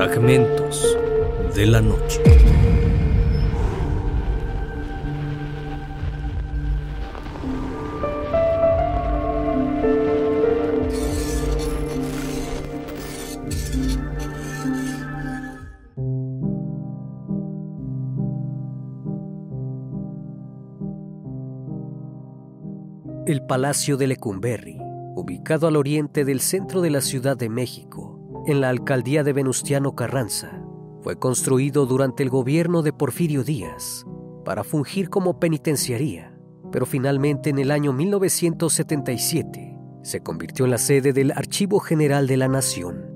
Fragmentos de la noche. El Palacio de Lecumberri, ubicado al oriente del centro de la Ciudad de México, en la alcaldía de Venustiano Carranza, fue construido durante el gobierno de Porfirio Díaz para fungir como penitenciaría, pero finalmente en el año 1977 se convirtió en la sede del Archivo General de la Nación.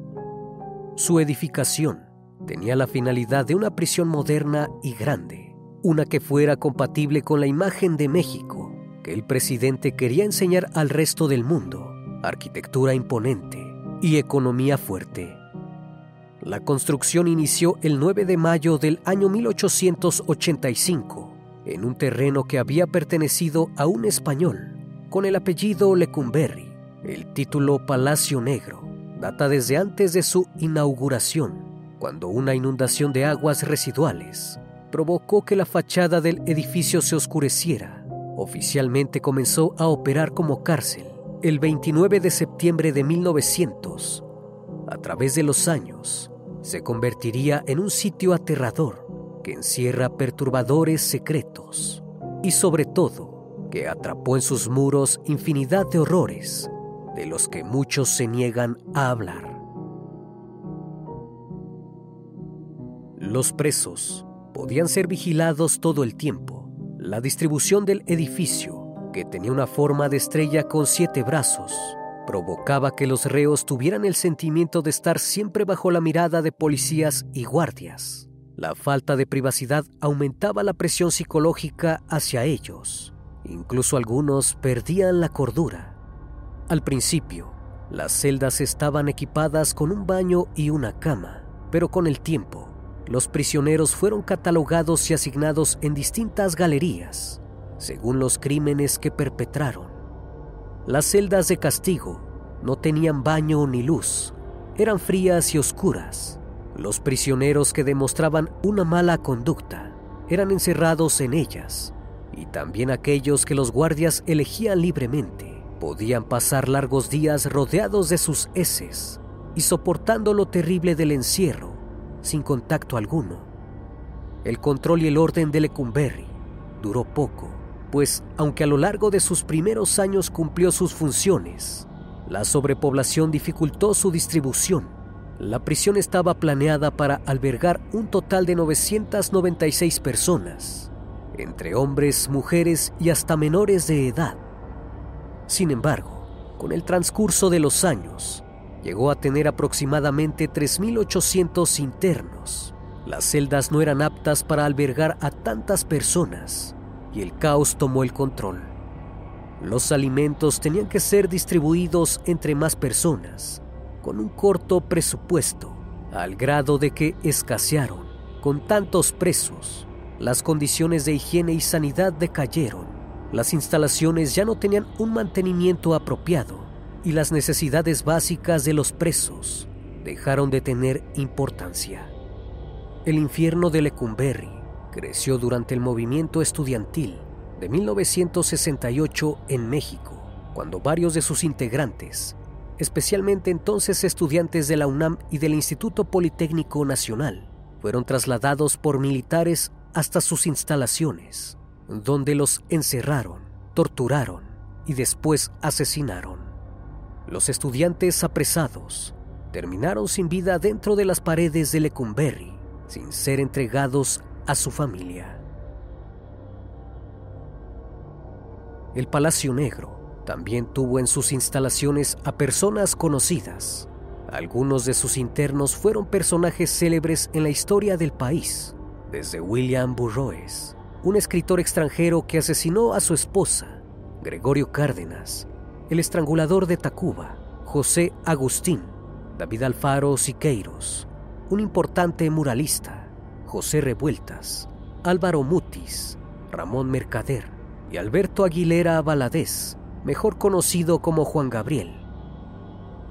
Su edificación tenía la finalidad de una prisión moderna y grande, una que fuera compatible con la imagen de México que el presidente quería enseñar al resto del mundo, arquitectura imponente y economía fuerte. La construcción inició el 9 de mayo del año 1885 en un terreno que había pertenecido a un español con el apellido Lecumberri. El título Palacio Negro data desde antes de su inauguración, cuando una inundación de aguas residuales provocó que la fachada del edificio se oscureciera Oficialmente comenzó a operar como cárcel el 29 de septiembre de 1900. A través de los años, se convertiría en un sitio aterrador que encierra perturbadores secretos y sobre todo que atrapó en sus muros infinidad de horrores de los que muchos se niegan a hablar. Los presos podían ser vigilados todo el tiempo la distribución del edificio, que tenía una forma de estrella con siete brazos, provocaba que los reos tuvieran el sentimiento de estar siempre bajo la mirada de policías y guardias. La falta de privacidad aumentaba la presión psicológica hacia ellos. Incluso algunos perdían la cordura. Al principio, las celdas estaban equipadas con un baño y una cama, pero con el tiempo, los prisioneros fueron catalogados y asignados en distintas galerías, según los crímenes que perpetraron. Las celdas de castigo no tenían baño ni luz, eran frías y oscuras. Los prisioneros que demostraban una mala conducta eran encerrados en ellas, y también aquellos que los guardias elegían libremente podían pasar largos días rodeados de sus heces y soportando lo terrible del encierro sin contacto alguno. El control y el orden de Lecumberri duró poco, pues aunque a lo largo de sus primeros años cumplió sus funciones, la sobrepoblación dificultó su distribución. La prisión estaba planeada para albergar un total de 996 personas, entre hombres, mujeres y hasta menores de edad. Sin embargo, con el transcurso de los años, llegó a tener aproximadamente 3.800 internos. Las celdas no eran aptas para albergar a tantas personas y el caos tomó el control. Los alimentos tenían que ser distribuidos entre más personas, con un corto presupuesto, al grado de que escasearon. Con tantos presos, las condiciones de higiene y sanidad decayeron. Las instalaciones ya no tenían un mantenimiento apropiado y las necesidades básicas de los presos dejaron de tener importancia. El infierno de Lecumberri creció durante el movimiento estudiantil de 1968 en México, cuando varios de sus integrantes, especialmente entonces estudiantes de la UNAM y del Instituto Politécnico Nacional, fueron trasladados por militares hasta sus instalaciones, donde los encerraron, torturaron y después asesinaron. Los estudiantes apresados terminaron sin vida dentro de las paredes de Lecumberri, sin ser entregados a su familia. El Palacio Negro también tuvo en sus instalaciones a personas conocidas. Algunos de sus internos fueron personajes célebres en la historia del país, desde William Burroughs, un escritor extranjero que asesinó a su esposa, Gregorio Cárdenas, el estrangulador de Tacuba, José Agustín, David Alfaro Siqueiros, un importante muralista, José Revueltas, Álvaro Mutis, Ramón Mercader y Alberto Aguilera Valadez, mejor conocido como Juan Gabriel.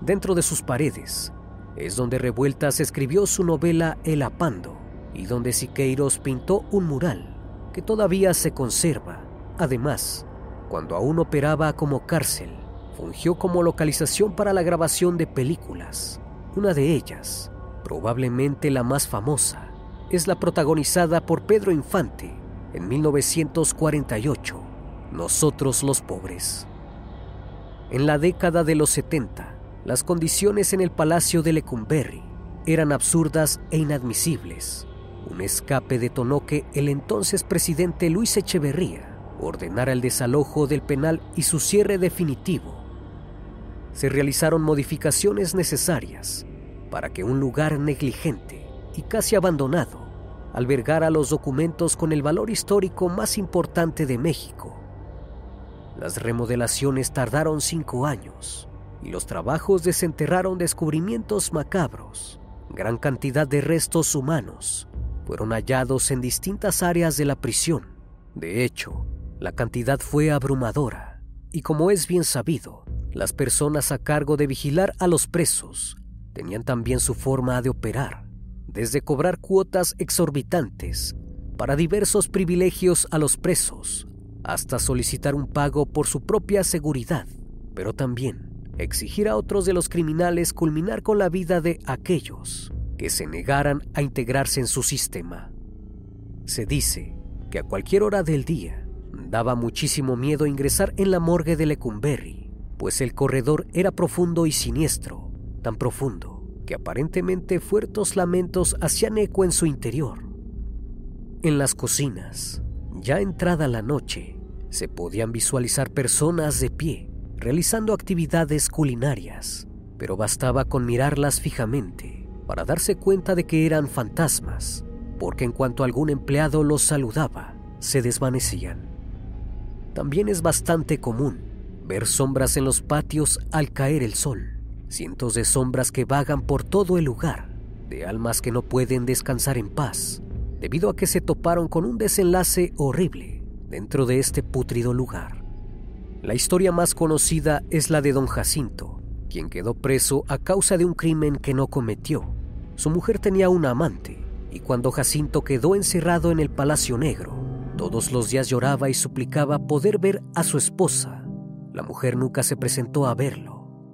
Dentro de sus paredes es donde Revueltas escribió su novela El Apando y donde Siqueiros pintó un mural que todavía se conserva. Además, cuando aún operaba como cárcel, fungió como localización para la grabación de películas. Una de ellas, probablemente la más famosa, es la protagonizada por Pedro Infante en 1948, Nosotros los Pobres. En la década de los 70, las condiciones en el Palacio de Lecumberri eran absurdas e inadmisibles. Un escape detonó que el entonces presidente Luis Echeverría ordenara el desalojo del penal y su cierre definitivo. Se realizaron modificaciones necesarias para que un lugar negligente y casi abandonado albergara los documentos con el valor histórico más importante de México. Las remodelaciones tardaron cinco años y los trabajos desenterraron descubrimientos macabros. Gran cantidad de restos humanos fueron hallados en distintas áreas de la prisión. De hecho, la cantidad fue abrumadora y como es bien sabido, las personas a cargo de vigilar a los presos tenían también su forma de operar, desde cobrar cuotas exorbitantes para diversos privilegios a los presos, hasta solicitar un pago por su propia seguridad, pero también exigir a otros de los criminales culminar con la vida de aquellos que se negaran a integrarse en su sistema. Se dice que a cualquier hora del día daba muchísimo miedo ingresar en la morgue de Lecumberri, pues el corredor era profundo y siniestro, tan profundo que aparentemente fuertes lamentos hacían eco en su interior. En las cocinas, ya entrada la noche, se podían visualizar personas de pie realizando actividades culinarias, pero bastaba con mirarlas fijamente para darse cuenta de que eran fantasmas, porque en cuanto algún empleado los saludaba, se desvanecían. También es bastante común ver sombras en los patios al caer el sol, cientos de sombras que vagan por todo el lugar, de almas que no pueden descansar en paz, debido a que se toparon con un desenlace horrible dentro de este pútrido lugar. La historia más conocida es la de don Jacinto, quien quedó preso a causa de un crimen que no cometió. Su mujer tenía una amante, y cuando Jacinto quedó encerrado en el Palacio Negro, todos los días lloraba y suplicaba poder ver a su esposa. La mujer nunca se presentó a verlo,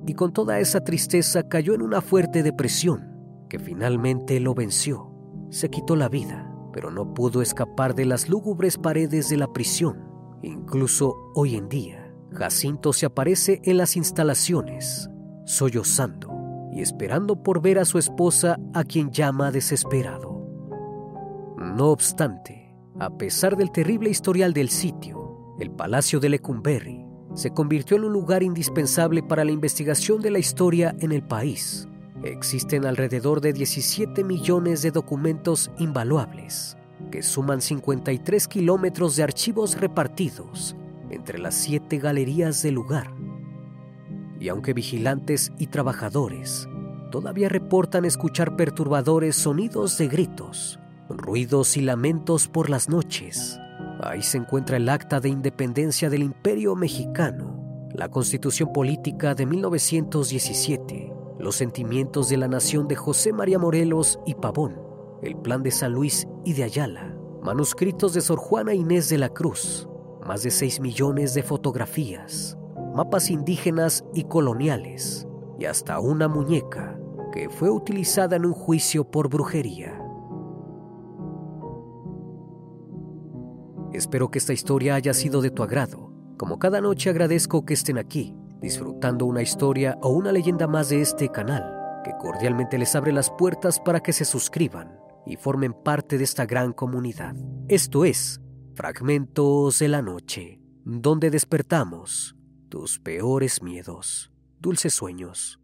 y con toda esa tristeza cayó en una fuerte depresión, que finalmente lo venció. Se quitó la vida, pero no pudo escapar de las lúgubres paredes de la prisión. Incluso hoy en día, Jacinto se aparece en las instalaciones, sollozando y esperando por ver a su esposa a quien llama desesperado. No obstante, a pesar del terrible historial del sitio, el Palacio de Lecumberri se convirtió en un lugar indispensable para la investigación de la historia en el país. Existen alrededor de 17 millones de documentos invaluables, que suman 53 kilómetros de archivos repartidos entre las siete galerías del lugar. Y aunque vigilantes y trabajadores todavía reportan escuchar perturbadores sonidos de gritos, ruidos y lamentos por las noches, ahí se encuentra el Acta de Independencia del Imperio Mexicano, la Constitución Política de 1917, los sentimientos de la nación de José María Morelos y Pavón, el Plan de San Luis y de Ayala, manuscritos de Sor Juana Inés de la Cruz, más de 6 millones de fotografías, mapas indígenas y coloniales, y hasta una muñeca que fue utilizada en un juicio por brujería. Espero que esta historia haya sido de tu agrado. Como cada noche agradezco que estén aquí, disfrutando una historia o una leyenda más de este canal, que cordialmente les abre las puertas para que se suscriban y formen parte de esta gran comunidad. Esto es Fragmentos de la Noche, donde despertamos tus peores miedos. Dulces sueños.